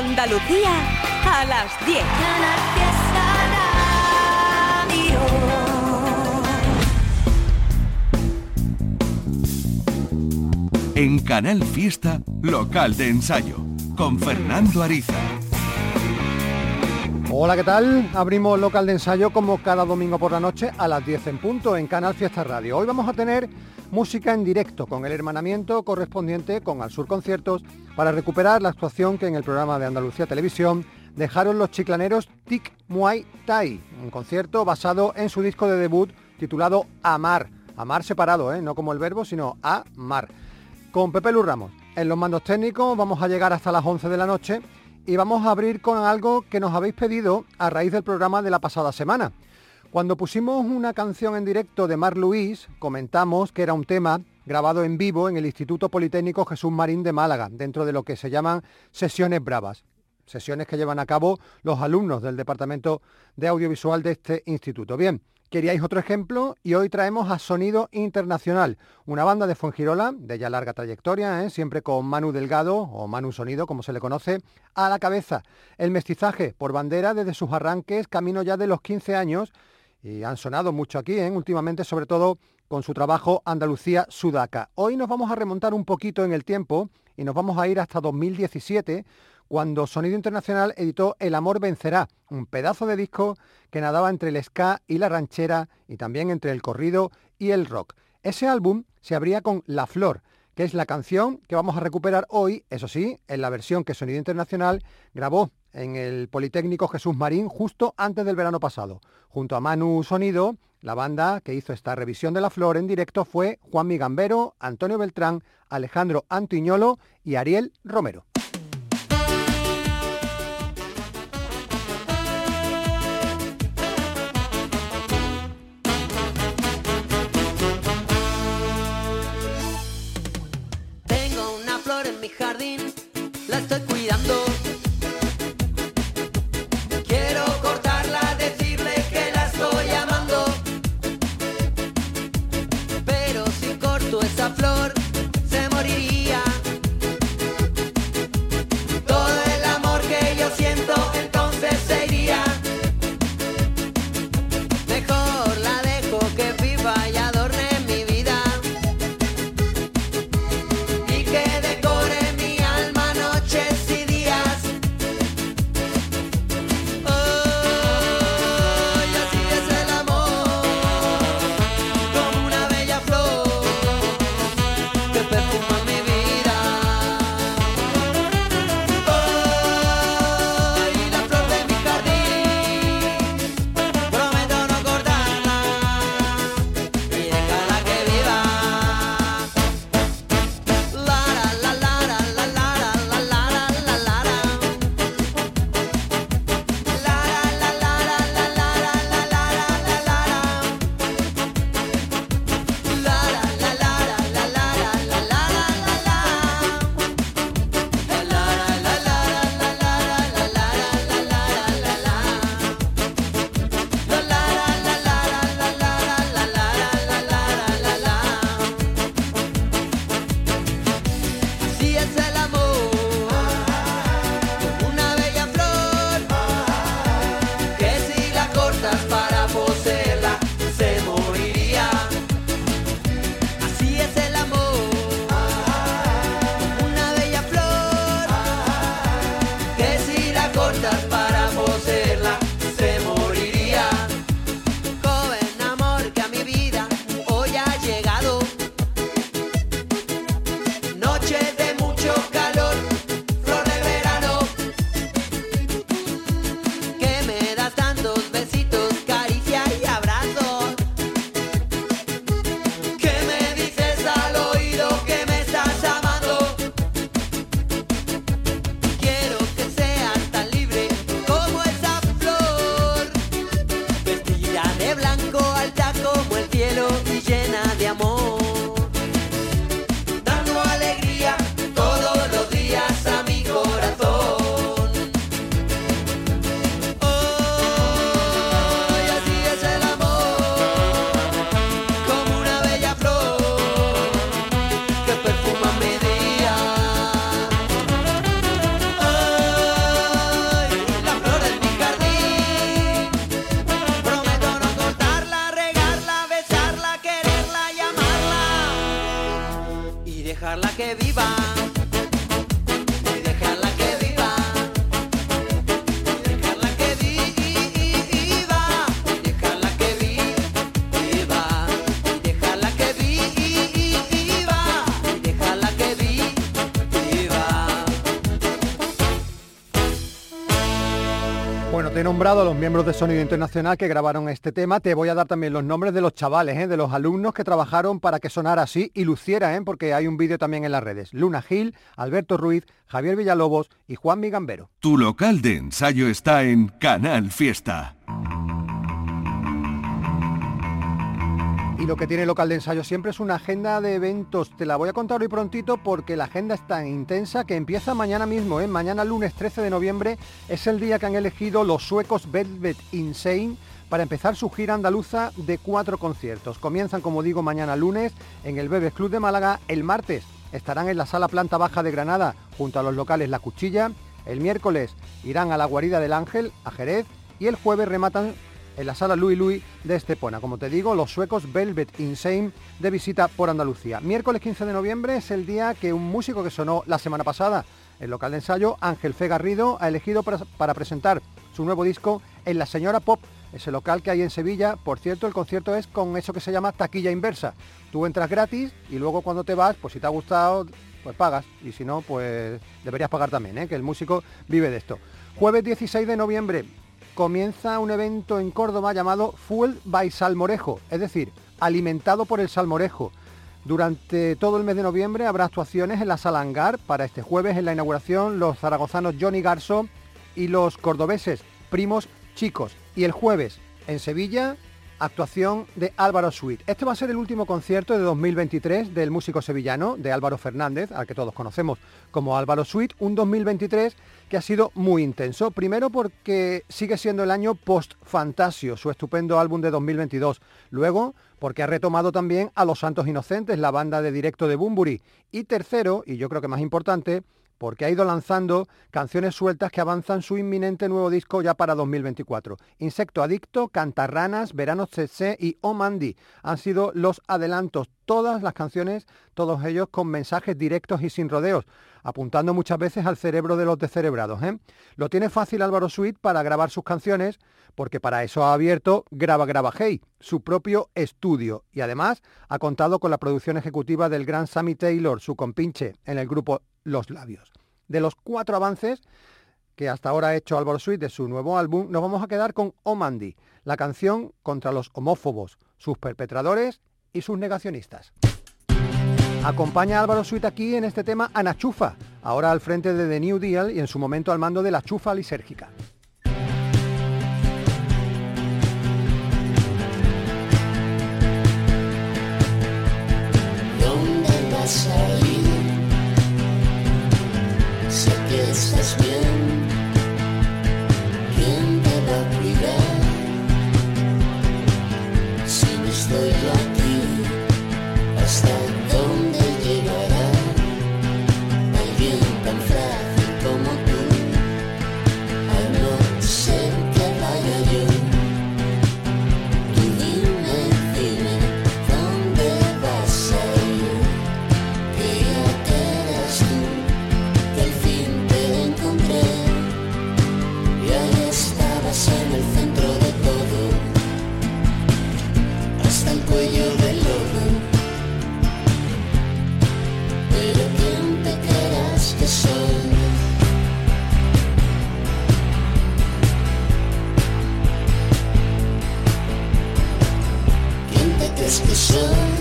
Andalucía a las 10. En Canal Fiesta, local de ensayo, con Fernando Ariza. Hola, ¿qué tal? Abrimos local de ensayo como cada domingo por la noche a las 10 en punto en Canal Fiesta Radio. Hoy vamos a tener música en directo con el hermanamiento correspondiente con Al Sur Conciertos para recuperar la actuación que en el programa de Andalucía Televisión dejaron los chiclaneros Tic Muay Thai, un concierto basado en su disco de debut titulado Amar. Amar separado, ¿eh? no como el verbo, sino Amar. Con Pepe Lu Ramos. En los mandos técnicos vamos a llegar hasta las 11 de la noche y vamos a abrir con algo que nos habéis pedido a raíz del programa de la pasada semana. Cuando pusimos una canción en directo de Mar Luis, comentamos que era un tema grabado en vivo en el Instituto Politécnico Jesús Marín de Málaga, dentro de lo que se llaman sesiones bravas, sesiones que llevan a cabo los alumnos del Departamento de Audiovisual de este instituto. Bien, queríais otro ejemplo y hoy traemos a Sonido Internacional, una banda de Fuengirola de ya larga trayectoria, ¿eh? siempre con Manu Delgado o Manu Sonido, como se le conoce, a la cabeza. El mestizaje por bandera desde sus arranques, camino ya de los 15 años, y han sonado mucho aquí, ¿eh? últimamente, sobre todo con su trabajo Andalucía Sudaca. Hoy nos vamos a remontar un poquito en el tiempo y nos vamos a ir hasta 2017, cuando Sonido Internacional editó El Amor Vencerá, un pedazo de disco que nadaba entre el ska y la ranchera y también entre el corrido y el rock. Ese álbum se abría con La Flor, que es la canción que vamos a recuperar hoy, eso sí, en la versión que Sonido Internacional grabó en el Politécnico Jesús Marín justo antes del verano pasado. Junto a Manu Sonido, la banda que hizo esta revisión de La Flor en directo fue Juan Migambero, Antonio Beltrán, Alejandro Antiñolo y Ariel Romero. Nombrado los miembros de Sonido Internacional que grabaron este tema. Te voy a dar también los nombres de los chavales, ¿eh? de los alumnos que trabajaron para que sonara así y luciera, ¿eh? porque hay un vídeo también en las redes. Luna Gil, Alberto Ruiz, Javier Villalobos y Juan Migambero. Tu local de ensayo está en Canal Fiesta. Y lo que tiene local de ensayo siempre es una agenda de eventos. Te la voy a contar hoy prontito porque la agenda es tan intensa que empieza mañana mismo. ¿eh? Mañana lunes 13 de noviembre es el día que han elegido los suecos Velvet Insane para empezar su gira andaluza de cuatro conciertos. Comienzan, como digo, mañana lunes en el Bebes Club de Málaga. El martes estarán en la sala planta baja de Granada junto a los locales La Cuchilla. El miércoles irán a la guarida del Ángel, a Jerez. Y el jueves rematan en la sala Louis Louis de Estepona. Como te digo, los suecos Velvet Insane de visita por Andalucía. Miércoles 15 de noviembre es el día que un músico que sonó la semana pasada, el local de ensayo, Ángel Fe Garrido, ha elegido para, presentar su nuevo disco en La Señora Pop, ese local que hay en Sevilla. Por cierto, el concierto es con eso que se llama taquilla inversa. Tú entras gratis y luego cuando te vas, pues si te ha gustado, pues pagas. Y si no, pues deberías pagar también, ¿eh? que el músico vive de esto. Jueves 16 de noviembre, comienza un evento en Córdoba llamado Fuel by Salmorejo, es decir, alimentado por el salmorejo. Durante todo el mes de noviembre habrá actuaciones en la Sala Hangar. Para este jueves en la inauguración los zaragozanos Johnny Garso y los cordobeses Primos Chicos. Y el jueves en Sevilla actuación de Álvaro Suite. Este va a ser el último concierto de 2023 del músico sevillano, de Álvaro Fernández, al que todos conocemos como Álvaro Suite, un 2023 que ha sido muy intenso. Primero porque sigue siendo el año post-Fantasio, su estupendo álbum de 2022. Luego porque ha retomado también a Los Santos Inocentes, la banda de directo de Bumburi. Y tercero, y yo creo que más importante, porque ha ido lanzando canciones sueltas que avanzan su inminente nuevo disco ya para 2024. Insecto Adicto, Cantarranas, Verano CC y Omandi han sido los adelantos. Todas las canciones, todos ellos con mensajes directos y sin rodeos, apuntando muchas veces al cerebro de los descerebrados. ¿eh? Lo tiene fácil Álvaro Sweet para grabar sus canciones, porque para eso ha abierto Graba Graba Hey, su propio estudio, y además ha contado con la producción ejecutiva del gran Sammy Taylor, su compinche en el grupo los labios. De los cuatro avances que hasta ahora ha hecho Álvaro Sweet de su nuevo álbum, nos vamos a quedar con Omandi, la canción contra los homófobos, sus perpetradores y sus negacionistas. Acompaña a Álvaro Sweet aquí en este tema a Nachufa, ahora al frente de The New Deal y en su momento al mando de la chufa lisérgica. Estás bien. ¿Quién te va a cuidar? Si no estoy aquí, ¿Quién te crees que soy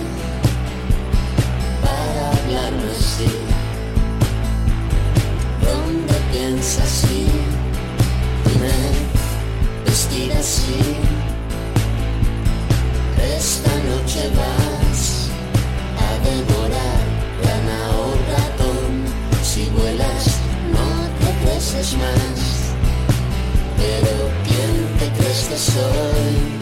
para hablarme así? ¿Dónde piensas ir? Dime, vestir así. Esta noche vas a devorar rana o ratón. Si vuelas, no te creces más. Pero ¿quién te crees que soy?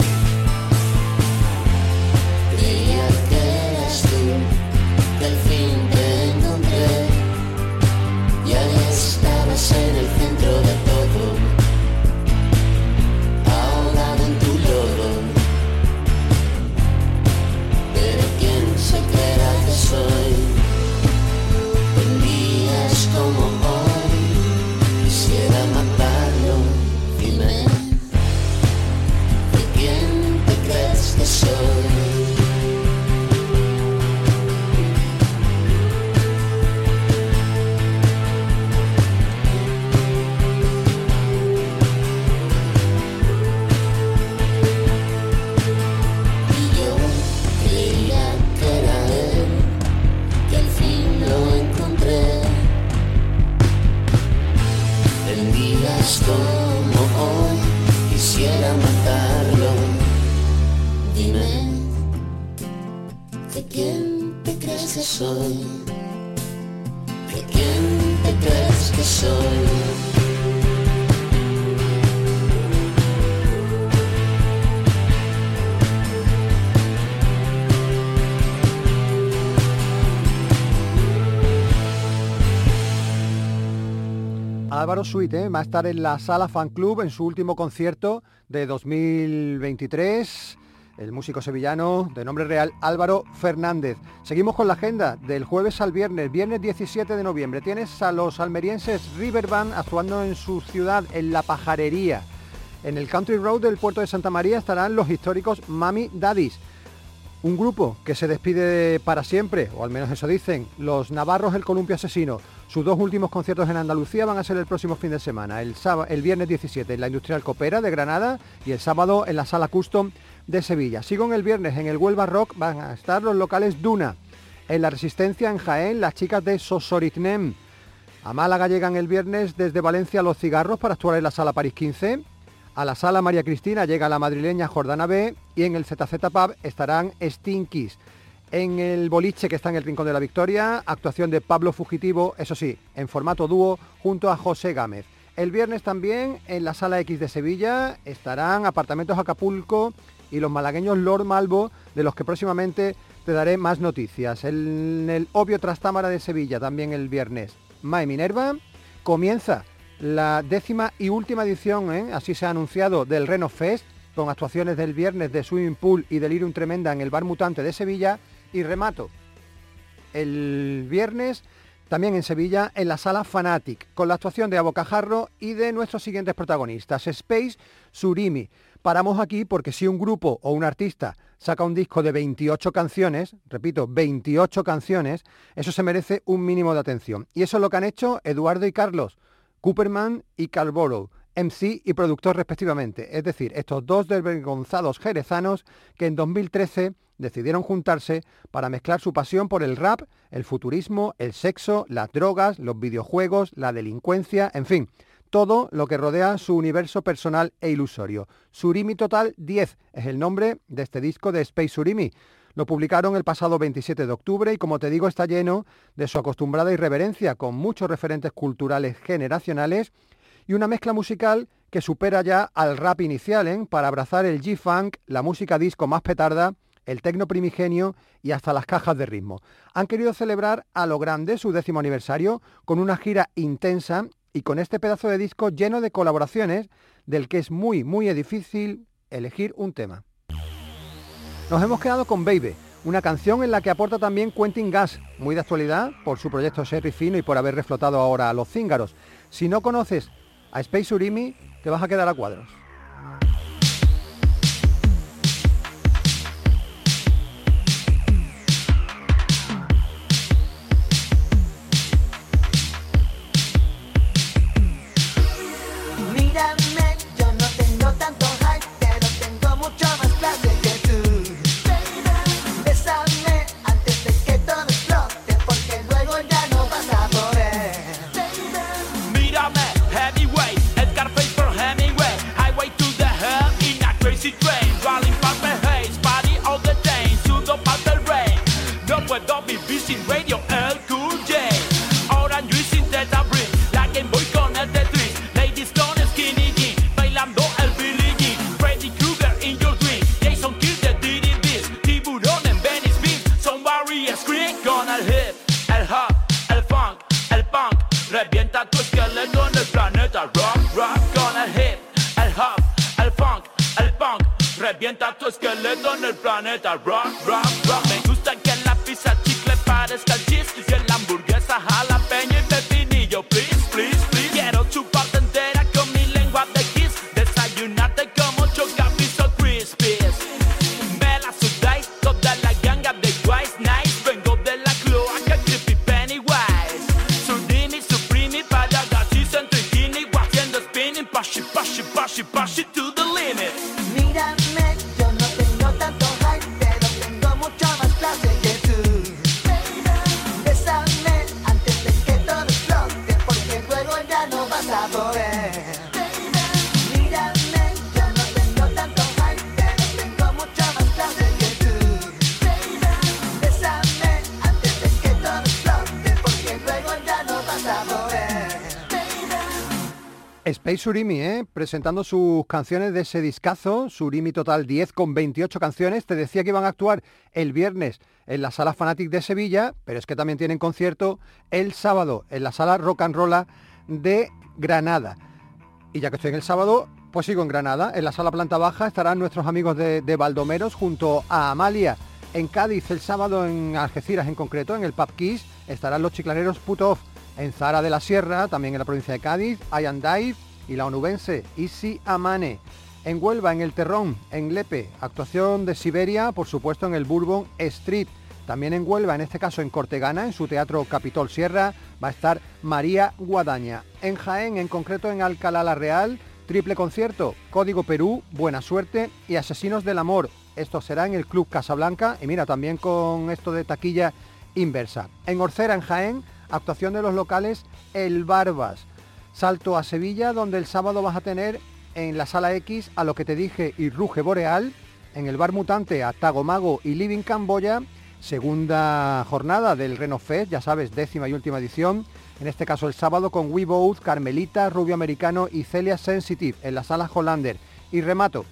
Eras tú, que al fin te Álvaro Suite ¿eh? va a estar en la Sala Fan Club en su último concierto de 2023. El músico sevillano de nombre real Álvaro Fernández. Seguimos con la agenda del jueves al viernes, viernes 17 de noviembre. Tienes a los almerienses Riverband actuando en su ciudad, en La Pajarería. En el Country Road del puerto de Santa María estarán los históricos Mami Daddies. Un grupo que se despide para siempre, o al menos eso dicen, los Navarros El Columpio Asesino. Sus dos últimos conciertos en Andalucía van a ser el próximo fin de semana, el, viernes 17 en la Industrial Copera de Granada y el sábado en la Sala Custom de Sevilla. Sigo en el viernes, en el Huelva Rock van a estar los locales Duna. En la Resistencia en Jaén, las chicas de Sosoritnem. A Málaga llegan el viernes desde Valencia los cigarros para actuar en la Sala París 15. A la sala María Cristina llega la madrileña Jordana B y en el ZZ Pub estarán Stinkies. En el boliche que está en el Rincón de la Victoria, actuación de Pablo Fugitivo, eso sí, en formato dúo junto a José Gámez. El viernes también en la Sala X de Sevilla estarán Apartamentos Acapulco y los malagueños Lord Malvo, de los que próximamente te daré más noticias. En el obvio Trastámara de Sevilla también el viernes. Mae Minerva comienza la décima y última edición, ¿eh? así se ha anunciado, del Reno Fest, con actuaciones del viernes de Swimming Pool y Delirium Tremenda en el Bar Mutante de Sevilla. Y remato, el viernes también en Sevilla, en la sala Fanatic, con la actuación de Abocajarro y de nuestros siguientes protagonistas, Space Surimi. Paramos aquí porque si un grupo o un artista saca un disco de 28 canciones, repito, 28 canciones, eso se merece un mínimo de atención. Y eso es lo que han hecho Eduardo y Carlos, Cooperman y Calboro, MC y productor respectivamente. Es decir, estos dos desvergonzados jerezanos que en 2013 decidieron juntarse para mezclar su pasión por el rap, el futurismo, el sexo, las drogas, los videojuegos, la delincuencia, en fin, todo lo que rodea su universo personal e ilusorio. Surimi Total 10 es el nombre de este disco de Space Surimi. Lo publicaron el pasado 27 de octubre y como te digo está lleno de su acostumbrada irreverencia con muchos referentes culturales generacionales y una mezcla musical que supera ya al rap inicial ¿eh? para abrazar el G-Funk, la música disco más petarda, el tecno primigenio y hasta las cajas de ritmo. Han querido celebrar a lo grande su décimo aniversario con una gira intensa y con este pedazo de disco lleno de colaboraciones del que es muy, muy difícil elegir un tema. Nos hemos quedado con Baby, una canción en la que aporta también Quentin Gas, muy de actualidad por su proyecto Sherry Fino y por haber reflotado ahora a los cíngaros. Si no conoces a Space Urimi, te vas a quedar a cuadros. Sin radio, el cool J. Juice sin Teta Brick, la Game Boy con el Tetris, ladies con skinny jean, bailando el Billie Jean, Freddy Krueger in your dream, Jason Kill the DDBs, tiburón en Venice Beach, somebody scream con el hip, el hop, el funk, el punk, revienta tu esqueleto en el planeta rock, rock. Con el hip, el hop, el funk, el punk, revienta tu esqueleto en el planeta rock, rock, rock. just a Surimi, ¿eh? presentando sus canciones de ese discazo, Surimi Total 10 con 28 canciones. Te decía que iban a actuar el viernes en la sala Fanatic de Sevilla, pero es que también tienen concierto el sábado en la sala Rock and Roll de Granada. Y ya que estoy en el sábado, pues sigo en Granada. En la sala planta baja estarán nuestros amigos de, Baldomeros junto a Amalia. En Cádiz el sábado en Algeciras en concreto, en el Pub Kiss, estarán los chiclaneros Put en Zara de la Sierra, también en la provincia de Cádiz, Ian Dive y la onubense Isi Amane. En Huelva, en El Terrón, en Lepe, actuación de Siberia, por supuesto en el Bourbon Street. También en Huelva, en este caso en Cortegana, en su teatro Capitol Sierra, va a estar María Guadaña. En Jaén, en concreto en Alcalá la Real, triple concierto, Código Perú, Buena Suerte y Asesinos del Amor. Esto será en el Club Casablanca y mira, también con esto de taquilla inversa. En Orcera, en Jaén, actuación de los locales El Barbas. Salto a Sevilla, donde el sábado vas a tener en la Sala X a lo que te dije y Ruge Boreal, en el Bar Mutante a Tagomago y Living Camboya, segunda jornada del Reno Fest, ya sabes, décima y última edición, en este caso el sábado con We Carmelita, Rubio Americano y Celia Sensitive en la Sala Hollander. Y remato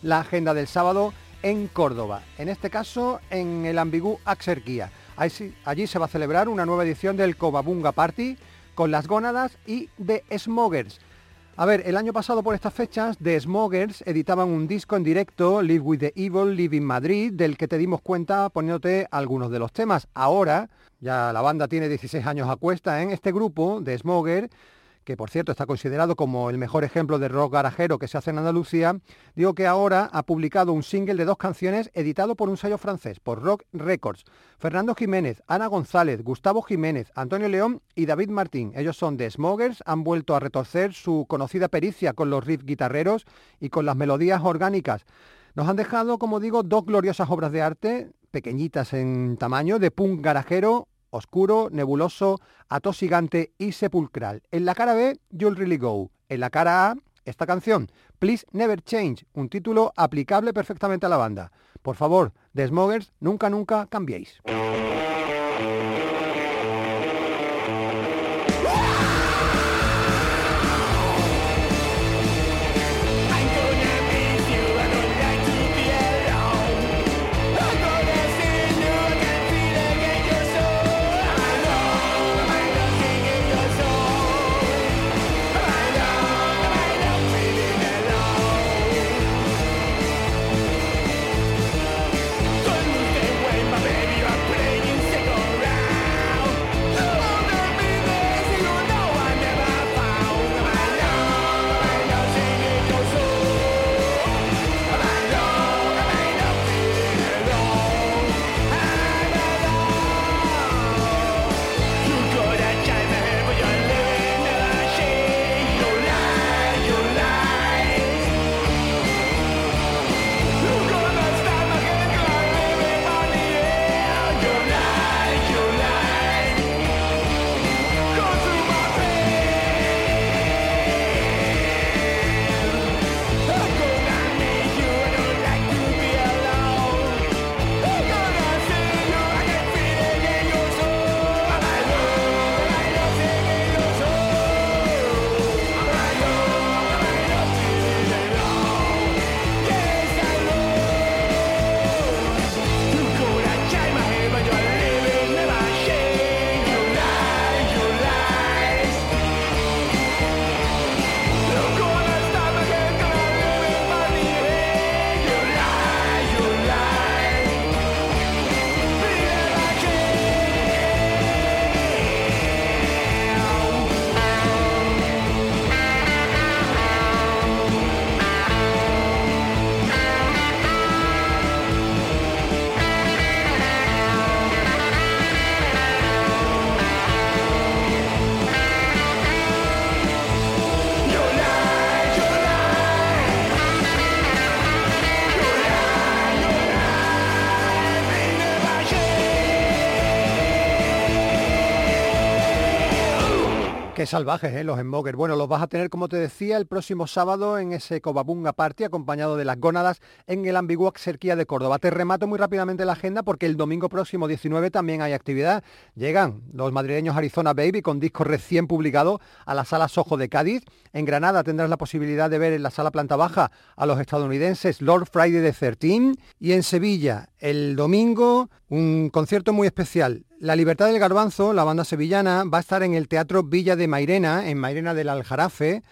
la agenda del sábado en Córdoba, en este caso en el Ambigú Axerquía. Allí se va a celebrar una nueva edición del Cobabunga Party con las gónadas y The Smogers. A ver, el año pasado por estas fechas, The Smogers editaban un disco en directo, Live with the Evil, Live in Madrid, del que te dimos cuenta poniéndote algunos de los temas. Ahora, ya la banda tiene 16 años a cuesta en este grupo, The Smoger, que por cierto está considerado como el mejor ejemplo de rock garajero que se hace en Andalucía, digo que ahora ha publicado un single de dos canciones editado por un sello francés, por Rock Records. Fernando Jiménez, Ana González, Gustavo Jiménez, Antonio León y David Martín. Ellos son de Smogers, han vuelto a retorcer su conocida pericia con los riffs guitarreros y con las melodías orgánicas. Nos han dejado, como digo, dos gloriosas obras de arte, pequeñitas en tamaño, de punk garajero, oscuro, nebuloso, atosigante y sepulcral. En la cara B, You'll Really Go. En la cara A, esta canción, Please Never Change, un título aplicable perfectamente a la banda. Por favor, The Smogers, nunca, nunca cambiéis. Qué salvajes, ¿eh? los Smoggers. Bueno, los vas a tener, como te decía, el próximo sábado en ese Cobabunga Party, acompañado de las gónadas en el Ambiguac Cerquía de Córdoba. Te remato muy rápidamente la agenda porque el domingo próximo 19 también hay actividad. Llegan los madrileños Arizona Baby con disco recién publicado a la Sala Sojo de Cádiz. En Granada tendrás la posibilidad de ver en la Sala Planta Baja a los estadounidenses Lord Friday de 13. Y en Sevilla, el domingo, un concierto muy especial. La Libertad del Garbanzo, la banda sevillana, va a estar en el Teatro Villa de Mairena, en Mairena del Aljarafe,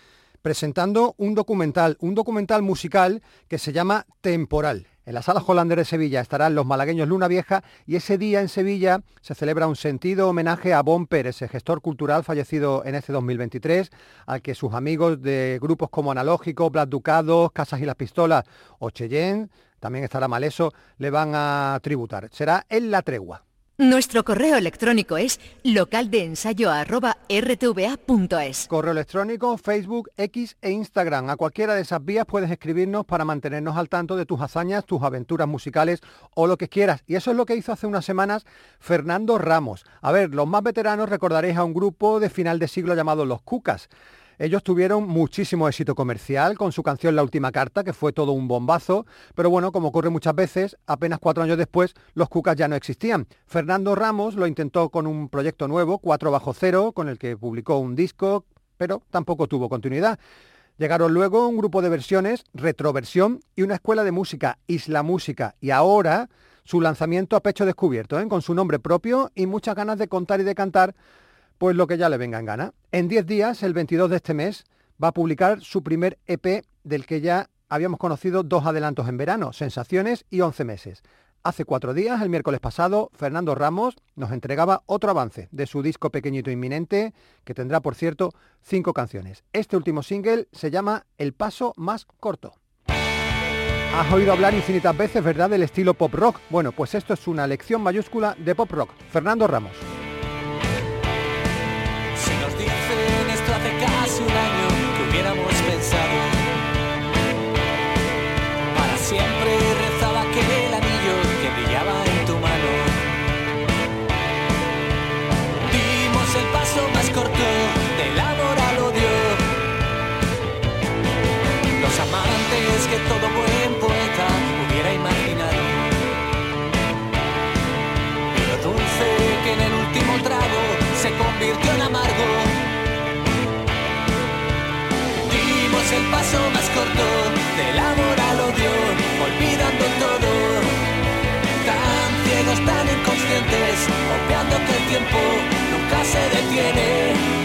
presentando un documental, un documental musical que se llama Temporal. En la Sala Hollander de Sevilla estarán los malagueños Luna Vieja y ese día en Sevilla se celebra un sentido homenaje a Bon Pérez, el gestor cultural fallecido en este 2023, al que sus amigos de grupos como Analógico, Black Ducados, Casas y las Pistolas o Cheyenne, también estará Maleso, le van a tributar. Será en la tregua. Nuestro correo electrónico es localdeensayo.rtva.es. Correo electrónico, Facebook, X e Instagram. A cualquiera de esas vías puedes escribirnos para mantenernos al tanto de tus hazañas, tus aventuras musicales o lo que quieras. Y eso es lo que hizo hace unas semanas Fernando Ramos. A ver, los más veteranos recordaréis a un grupo de final de siglo llamado Los Cucas. Ellos tuvieron muchísimo éxito comercial con su canción La Última Carta, que fue todo un bombazo, pero bueno, como ocurre muchas veces, apenas cuatro años después los Cucas ya no existían. Fernando Ramos lo intentó con un proyecto nuevo, 4 bajo cero, con el que publicó un disco, pero tampoco tuvo continuidad. Llegaron luego un grupo de versiones, retroversión y una escuela de música, Isla Música, y ahora su lanzamiento a pecho descubierto, ¿eh? con su nombre propio y muchas ganas de contar y de cantar pues lo que ya le venga en gana. En 10 días, el 22 de este mes, va a publicar su primer EP del que ya habíamos conocido dos adelantos en verano, Sensaciones y 11 meses. Hace cuatro días, el miércoles pasado, Fernando Ramos nos entregaba otro avance de su disco pequeñito inminente, que tendrá, por cierto, cinco canciones. Este último single se llama El Paso Más Corto. Has oído hablar infinitas veces, ¿verdad?, del estilo pop rock. Bueno, pues esto es una lección mayúscula de pop rock. Fernando Ramos. Nunca se detiene.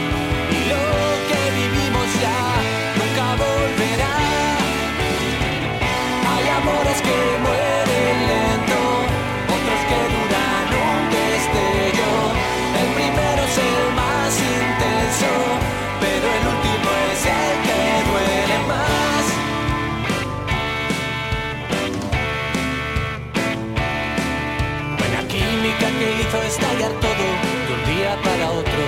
Estallar todo de un día para otro.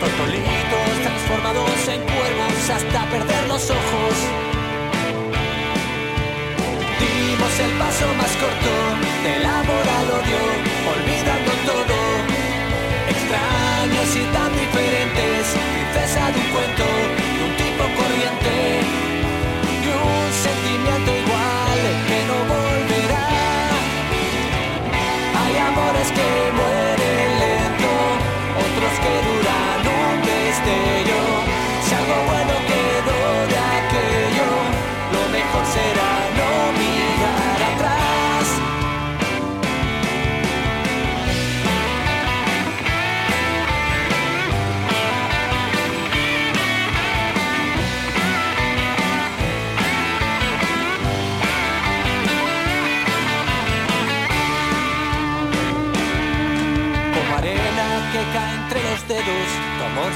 Tortolitos transformados en cuervos hasta perder los ojos.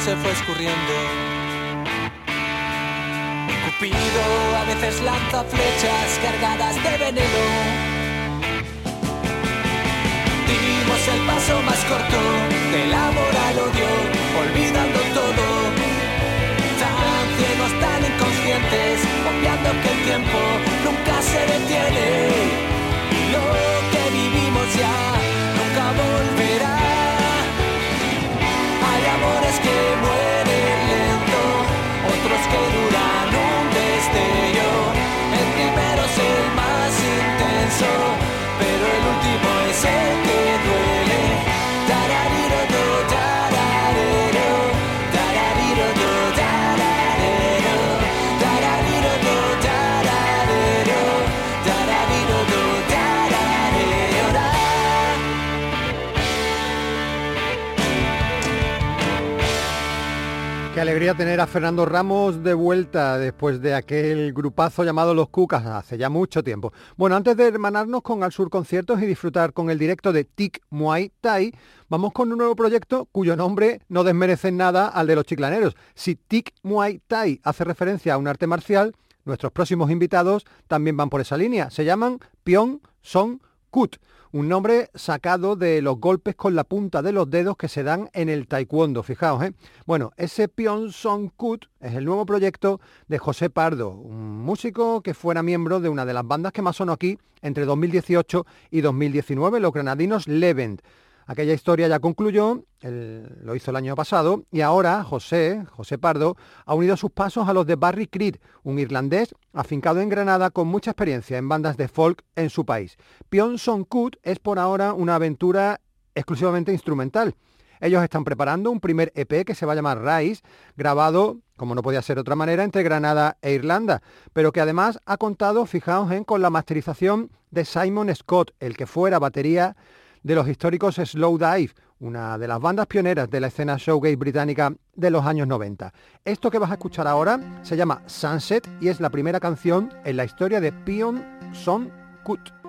Se fue escurriendo. Cupido a veces lanza flechas cargadas de veneno. Dimos el paso más corto del amor al odio, olvidando todo. Tan ciegos, tan inconscientes, obviando que el tiempo nunca se detiene. Y lo que vivimos ya nunca volverá. Pero el último es el Qué alegría tener a Fernando Ramos de vuelta después de aquel grupazo llamado Los Cucas hace ya mucho tiempo. Bueno, antes de hermanarnos con Al Sur Conciertos y disfrutar con el directo de Tic Muay Thai, vamos con un nuevo proyecto cuyo nombre no desmerece nada al de los chiclaneros. Si Tic Muay Thai hace referencia a un arte marcial, nuestros próximos invitados también van por esa línea. Se llaman Pyong Song Kut, un nombre sacado de los golpes con la punta de los dedos que se dan en el taekwondo, fijaos, ¿eh? Bueno, ese Pyong Song Kut es el nuevo proyecto de José Pardo, un músico que fuera miembro de una de las bandas que más sonó aquí entre 2018 y 2019, los granadinos Levent. Aquella historia ya concluyó, lo hizo el año pasado, y ahora José, José Pardo, ha unido sus pasos a los de Barry Creed, un irlandés afincado en Granada con mucha experiencia en bandas de folk en su país. Pion Son Kut es por ahora una aventura exclusivamente instrumental. Ellos están preparando un primer EP que se va a llamar Rise, grabado, como no podía ser de otra manera, entre Granada e Irlanda, pero que además ha contado, fijaos, en, con la masterización de Simon Scott, el que fuera batería de los históricos Slow Dive, una de las bandas pioneras de la escena showgaze británica de los años 90. Esto que vas a escuchar ahora se llama Sunset y es la primera canción en la historia de Pion Son Kut.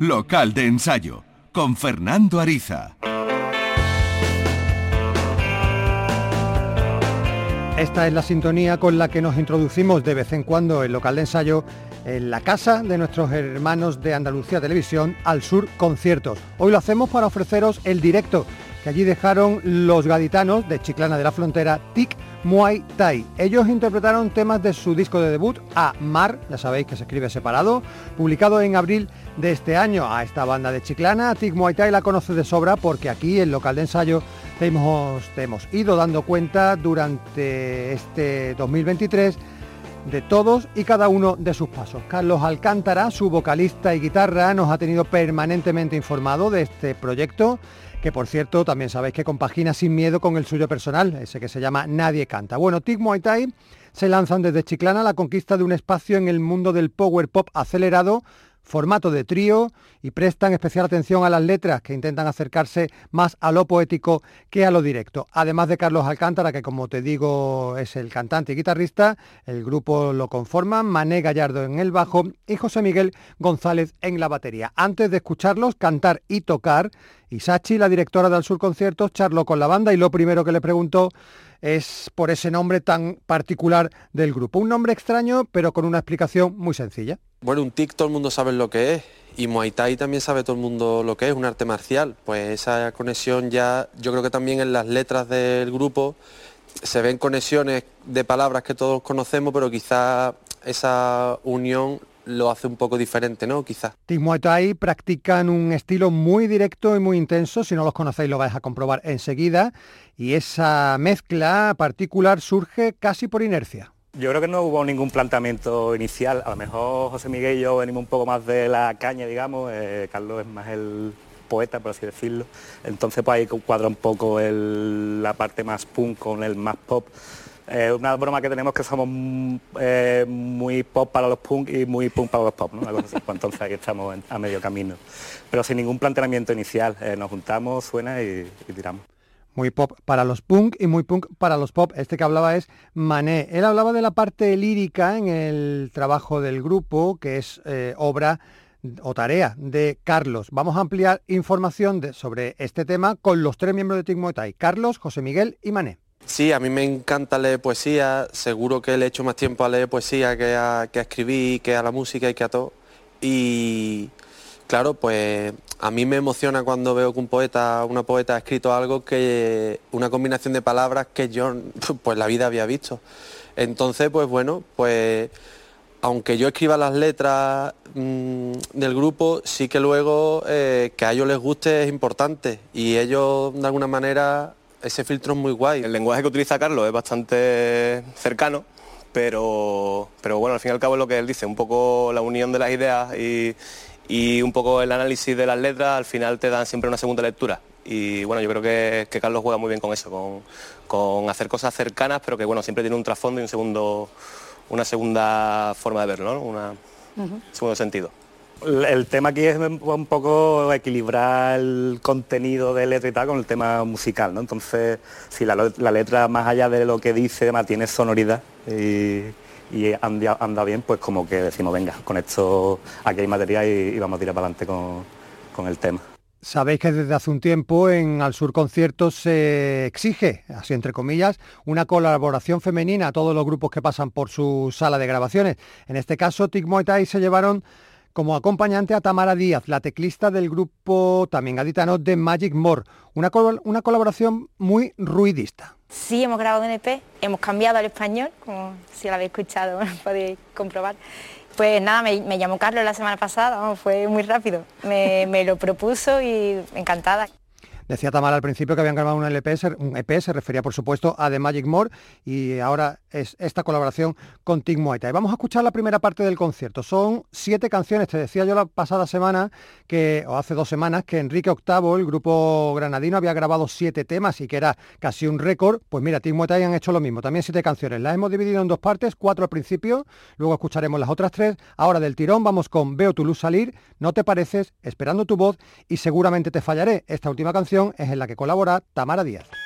Local de ensayo, con Fernando Ariza. Esta es la sintonía con la que nos introducimos de vez en cuando el local de ensayo en la casa de nuestros hermanos de Andalucía Televisión, Al Sur Conciertos. Hoy lo hacemos para ofreceros el directo que allí dejaron los gaditanos de Chiclana de la Frontera, Tic Muay Thai. Ellos interpretaron temas de su disco de debut, A Mar, ya sabéis que se escribe separado, publicado en abril de este año. A esta banda de Chiclana, Tic Muay Thai la conoce de sobra porque aquí, el local de ensayo, hemos, hemos ido dando cuenta durante este 2023 de todos y cada uno de sus pasos. Carlos Alcántara, su vocalista y guitarra, nos ha tenido permanentemente informado de este proyecto, que por cierto también sabéis que compagina sin miedo con el suyo personal, ese que se llama Nadie Canta. Bueno, Tic Muay se lanzan desde Chiclana a la conquista de un espacio en el mundo del power pop acelerado formato de trío y prestan especial atención a las letras que intentan acercarse más a lo poético que a lo directo. Además de Carlos Alcántara, que como te digo es el cantante y guitarrista, el grupo lo conforman Mané Gallardo en el bajo y José Miguel González en la batería. Antes de escucharlos cantar y tocar, Isachi, la directora del Sur Conciertos, charló con la banda y lo primero que le preguntó es por ese nombre tan particular del grupo. Un nombre extraño, pero con una explicación muy sencilla. Bueno, un tic todo el mundo sabe lo que es y Muay Thai también sabe todo el mundo lo que es, un arte marcial. Pues esa conexión ya, yo creo que también en las letras del grupo se ven conexiones de palabras que todos conocemos, pero quizá esa unión lo hace un poco diferente, ¿no? Quizás. Tic Muay Thai practican un estilo muy directo y muy intenso, si no los conocéis lo vais a comprobar enseguida, y esa mezcla particular surge casi por inercia. Yo creo que no hubo ningún planteamiento inicial. A lo mejor José Miguel y yo venimos un poco más de la caña, digamos. Eh, Carlos es más el poeta, por así decirlo. Entonces pues ahí cuadra un poco el- la parte más punk con el más pop. Eh, una broma que tenemos que somos eh, muy pop para los punk y muy punk para los pop, ¿no? Pues entonces ahí estamos a medio camino. Pero sin ningún planteamiento inicial. Eh, nos juntamos, suena y- tiramos. Muy pop para los punk y muy punk para los pop. Este que hablaba es Mané. Él hablaba de la parte lírica en el trabajo del grupo, que es eh, obra o tarea de Carlos. Vamos a ampliar información sobre este tema con los tres miembros de Tic Carlos, José Miguel y Mané. Sí, a mí me encanta leer poesía, seguro que le echo más tiempo a leer poesía que a, que a escribir, que a la música y que a todo. Y claro, pues a mí me emociona cuando veo que un poeta, una poeta ha escrito algo que, una combinación de palabras que yo pues la vida había visto. Entonces, pues bueno, pues aunque yo escriba las letras mm, del grupo, sí que luego eh, que a ellos les guste es importante y ellos de alguna manera ese filtro es muy guay. El lenguaje que utiliza Carlos es bastante cercano, pero, pero bueno, al fin y al cabo es lo que él dice, un poco la unión de las ideas y, y un poco el análisis de las letras al final te dan siempre una segunda lectura. Y bueno, yo creo que, que Carlos juega muy bien con eso, con, con hacer cosas cercanas, pero que bueno, siempre tiene un trasfondo y un segundo, una segunda forma de verlo, ¿no? Una, segundo sentido. El tema aquí es un poco equilibrar el contenido de letra y tal con el tema musical, ¿no? Entonces, si la, letra más allá de lo que dice, además tiene sonoridad y, anda, bien, pues como que decimos, venga, con esto aquí hay material y, y vamos a tirar para adelante con, con el tema. Sabéis que desde hace un tiempo en Al Sur Conciertos se exige, así entre comillas, una colaboración femenina a todos los grupos que pasan por su sala de grabaciones. En este caso, Tic Muay Thai se llevaron como acompañante a Tamara Díaz, la teclista del grupo también gaditano de Magic More. Una, una colaboración muy ruidista. Sí, hemos grabado un EP, hemos cambiado al español, como si lo habéis escuchado podéis comprobar. Pues nada, me, me llamó Carlos la semana pasada, fue muy rápido. Me, me lo propuso y encantada. Decía Tamara al principio que habían grabado un LP, un EP, se refería por supuesto a The Magic More y ahora es esta colaboración con Tic Muay Thai. Vamos a escuchar la primera parte del concierto. Son siete canciones, te decía yo la pasada semana, que, o hace dos semanas, que Enrique VIII, el grupo granadino, había grabado siete temas y que era casi un récord. Pues mira, Tic Muay Thai han hecho lo mismo, también siete canciones. Las hemos dividido en dos partes, cuatro al principio, luego escucharemos las otras tres. Ahora del tirón vamos con Veo tu luz salir, No te pareces, Esperando tu voz y Seguramente te fallaré. Esta última canción es en la que colabora Tamara Díaz.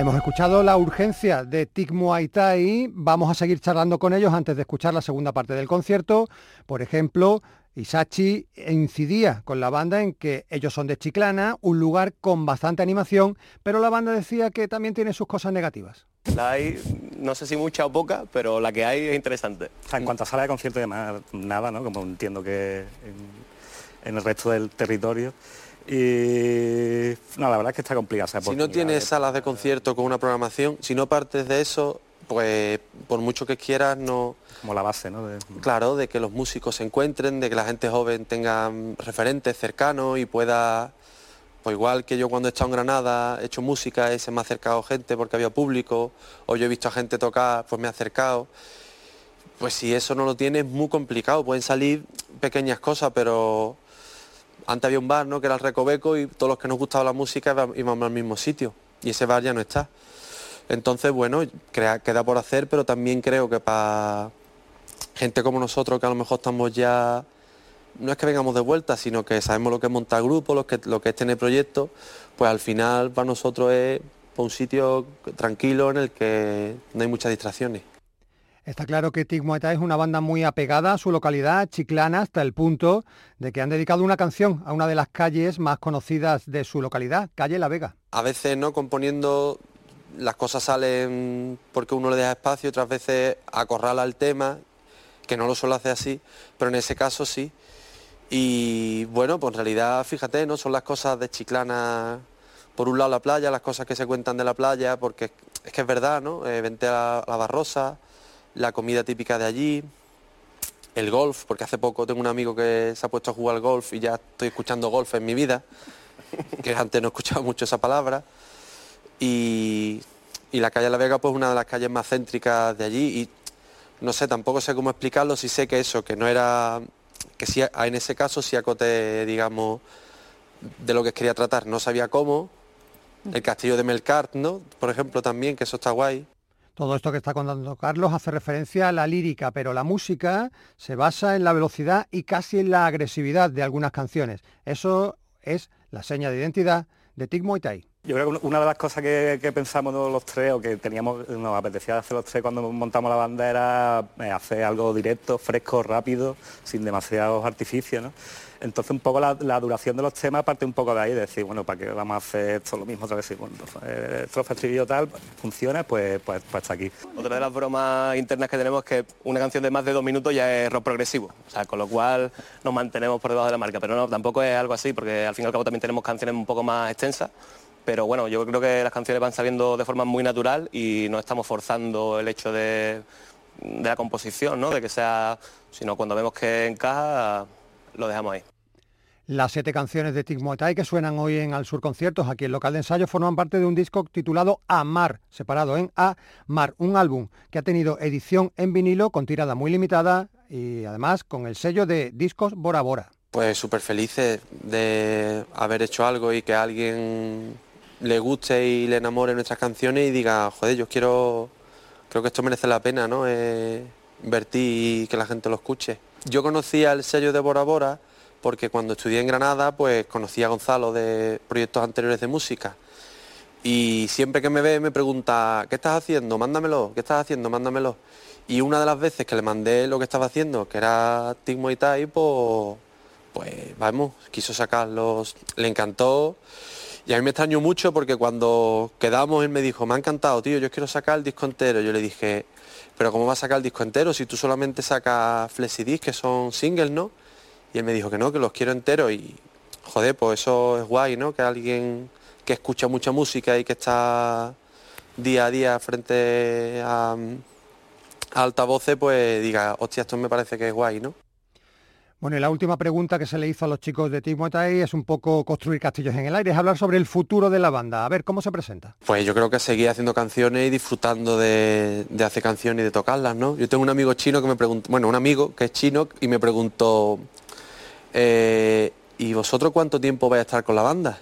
Hemos escuchado la urgencia de Tic Muay Thai. Vamos a seguir charlando con ellos antes de escuchar la segunda parte del concierto. Por ejemplo, Isachi incidía con la banda en que ellos son de Chiclana, un lugar con bastante animación, pero la banda decía que también tiene sus cosas negativas. La hay, no sé si mucha o poca, pero la que hay es interesante. O sea, en cuanto a sala de concierto y demás, nada, ¿no? Como entiendo que en, en el resto del territorio. Y no, la verdad es que está complicado. esa Si no tienes ¿eh? salas de concierto con una programación, si no partes de eso, pues por mucho que quieras, no... Como la base, ¿no? De- Claro, de que los músicos se encuentren, de que la gente joven tenga mm, referentes cercanos y pueda, pues igual que yo cuando he estado en Granada, he hecho música y se me ha acercado gente porque había público, o yo he visto a gente tocar, pues me he acercado. Pues si eso no lo tienes, es muy complicado. Pueden salir pequeñas cosas, pero antes había un bar, ¿no? Que era el Recoveco y todos los que nos gustaba la música íbamos al mismo sitio. Y ese bar ya no está. Entonces, bueno, queda por hacer, pero también creo que para gente como nosotros, que a lo mejor estamos ya, no es que vengamos de vuelta, sino que sabemos lo que es montar grupos, lo que, lo que es tener proyectos, pues al final para nosotros es un sitio tranquilo en el que no hay muchas distracciones. Está claro que Thai es una banda muy apegada a su localidad, Chiclana, hasta el punto de que han dedicado una canción a una de las calles más conocidas de su localidad, calle La Vega. A veces, ¿no? Componiendo las cosas salen porque uno le deja espacio, otras veces acorrala el tema, que no lo suelo hacer así, pero en ese caso sí. Y bueno, pues en realidad, fíjate, ¿no? Son las cosas de Chiclana, por un lado la playa, las cosas que se cuentan de la playa, porque es que es verdad, ¿no? Eh, vente a la Barrosa, la comida típica de allí, el golf, porque hace poco tengo un amigo que se ha puesto a jugar al golf y ya estoy escuchando golf en mi vida, que antes no escuchaba mucho esa palabra. Y, y la calle La Vega pues una de las calles más céntricas de allí y no sé, tampoco sé cómo explicarlo, si sé que eso, que no era, que sí, en ese caso sí acoté, digamos, de lo que quería tratar, no sabía cómo, el castillo de Melkart, ¿no? Por ejemplo, también, que eso está guay. Todo esto que está contando Carlos hace referencia a la lírica, pero la música se basa en la velocidad y casi en la agresividad de algunas canciones. Eso es la seña de identidad de Tic Muay Thai. Yo creo que una de las cosas que, que pensamos los tres o que teníamos, nos apetecía hacer los tres cuando montamos la banda era eh, hacer algo directo, fresco, rápido, sin demasiados artificios. Entonces un poco la, duración de los temas parte un poco de ahí, de decir, bueno, ¿para qué vamos a hacer esto lo mismo otra vez? Bueno, eh, estrofa, estribillo tal, funciona, pues, pues, pues está aquí. Otra de las bromas internas que tenemos es que una canción de más de dos minutos ya es rock progresivo, o sea, con lo cual nos mantenemos por debajo de la marca, pero no, tampoco es algo así, porque al fin y al cabo también tenemos canciones un poco más extensas, pero bueno, yo creo que las canciones van saliendo de forma muy natural y no estamos forzando el hecho de, de la composición, ¿no? de que sea, sino cuando vemos que encaja, lo dejamos ahí. Las siete canciones de Tic Muay Thai que suenan hoy en Al Sur Conciertos, aquí en local de ensayo, forman parte de un disco titulado Amar, separado en A Mar, un álbum que ha tenido edición en vinilo con tirada muy limitada y además con el sello de Discos Bora Bora. Pues súper felices de haber hecho algo y que a alguien le guste y le enamore nuestras canciones y diga, joder, yo quiero, creo que esto merece la pena, ¿no? Eh, invertir y que la gente lo escuche. Yo conocía el sello de Bora Bora porque cuando estudié en Granada, pues conocí a Gonzalo de proyectos anteriores de música. Y siempre que me ve me pregunta, ¿qué estás haciendo? Mándamelo, ¿qué estás haciendo? Mándamelo. Y una de las veces que le mandé lo que estaba haciendo, que era Tic Muay Thai, pues, pues vamos, quiso sacarlos, le encantó. Y a mí me extrañó mucho porque cuando quedamos él me dijo, me ha encantado, tío, yo quiero sacar el disco entero. Yo le dije, pero ¿cómo vas a sacar el disco entero si tú solamente sacas flexidisc, que son singles, ¿no? Y él me dijo que no, que los quiero enteros y, joder, pues eso es guay, ¿no? Que alguien que escucha mucha música y que está día a día frente a, a altavoces, pues diga, hostia, esto me parece que es guay, ¿no? Bueno, y la última pregunta que se le hizo a los chicos de Thai es un poco construir castillos en el aire, es hablar sobre el futuro de la banda. A ver, ¿cómo se presenta? Pues yo creo que seguir haciendo canciones y disfrutando de, hacer canciones y de tocarlas, ¿no? Yo tengo un amigo chino que me preguntó, bueno, un amigo que es chino y me preguntó, eh, ¿y vosotros cuánto tiempo vais a estar con la banda?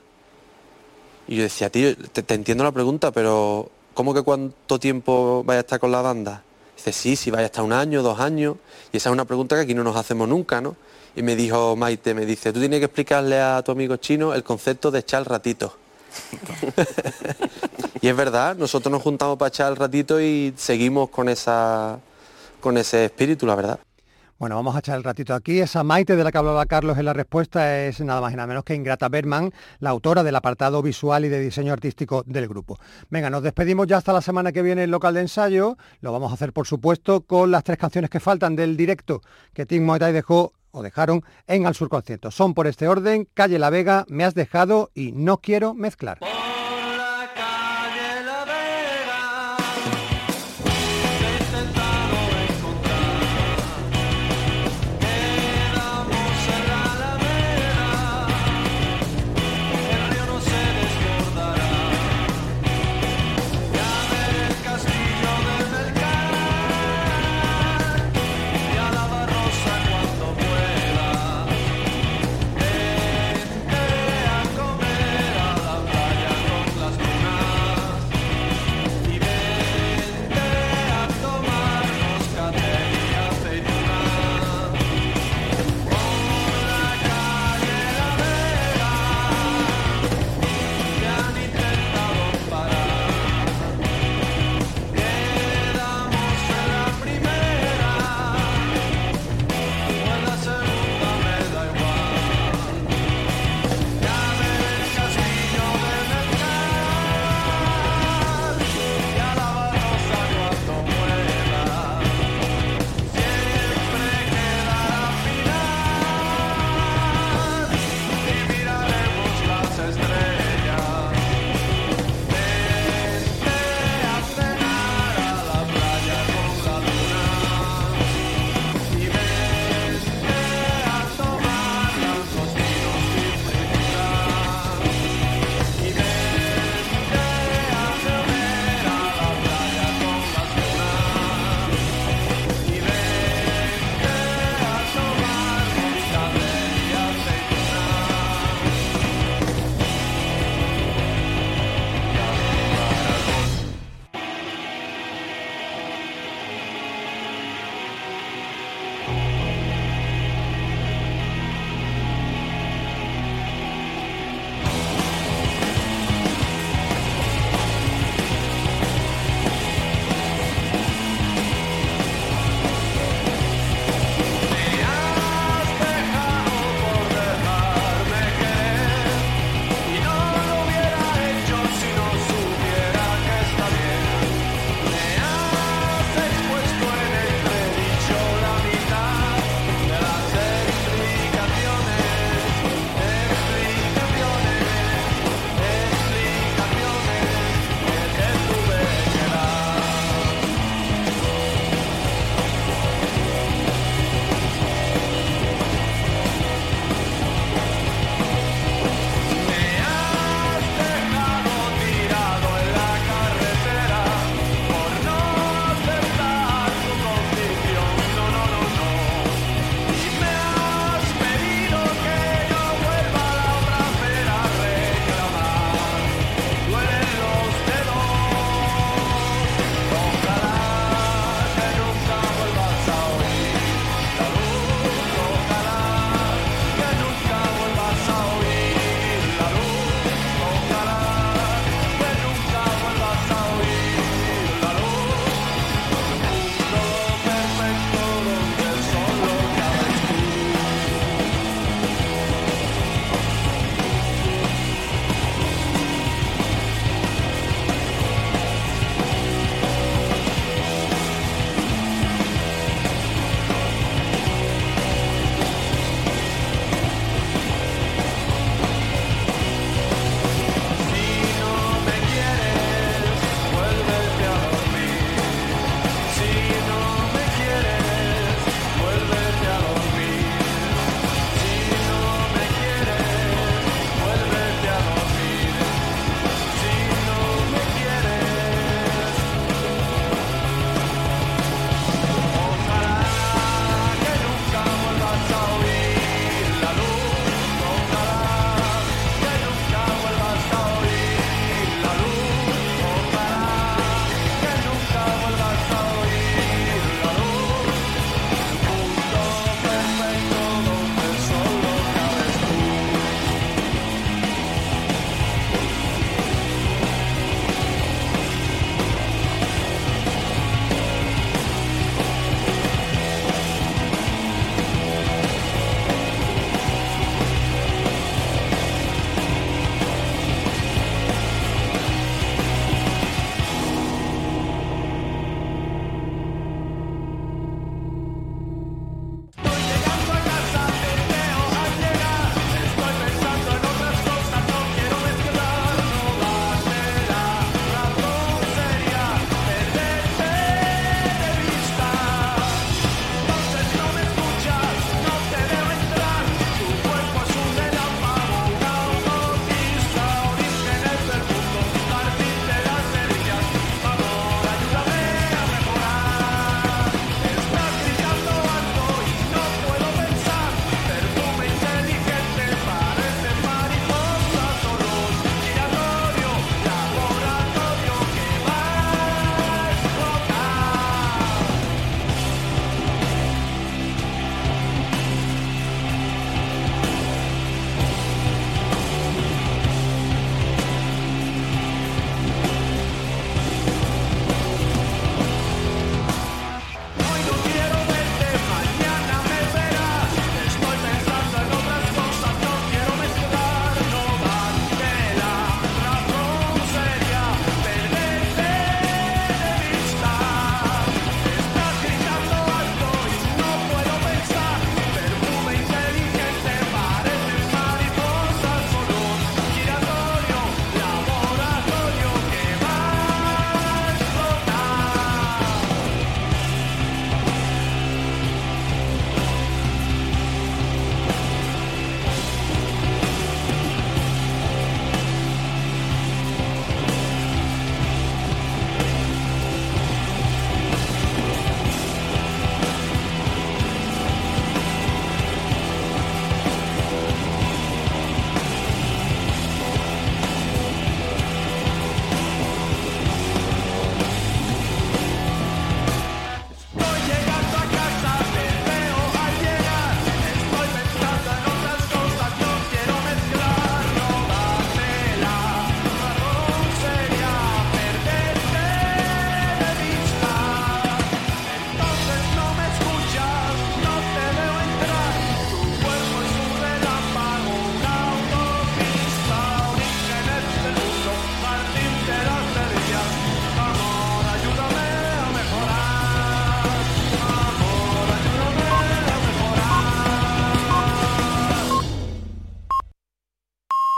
Y yo decía, tío, te, te entiendo la pregunta, pero ¿cómo que cuánto tiempo vais a estar con la banda? Dice, sí, sí, vais a estar un año, dos años. Y esa es una pregunta que aquí no nos hacemos nunca, ¿no? Y me dijo Maite, me dice, tú tienes que explicarle a tu amigo chino el concepto de echar ratito. y es verdad, nosotros nos juntamos para echar el ratito y seguimos con esa con ese espíritu, la verdad. Bueno, vamos a echar el ratito aquí. Esa Maite de la que hablaba Carlos en la respuesta es nada más y nada menos que Ingrata Berman, la autora del apartado visual y de diseño artístico del grupo. Venga, nos despedimos ya hasta la semana que viene en local de ensayo. Lo vamos a hacer, por supuesto, con las tres canciones que faltan del directo que Tim Muay dejó o dejaron en Al Sur Concierto. Son por este orden, Calle La Vega, Me has dejado y No quiero mezclar.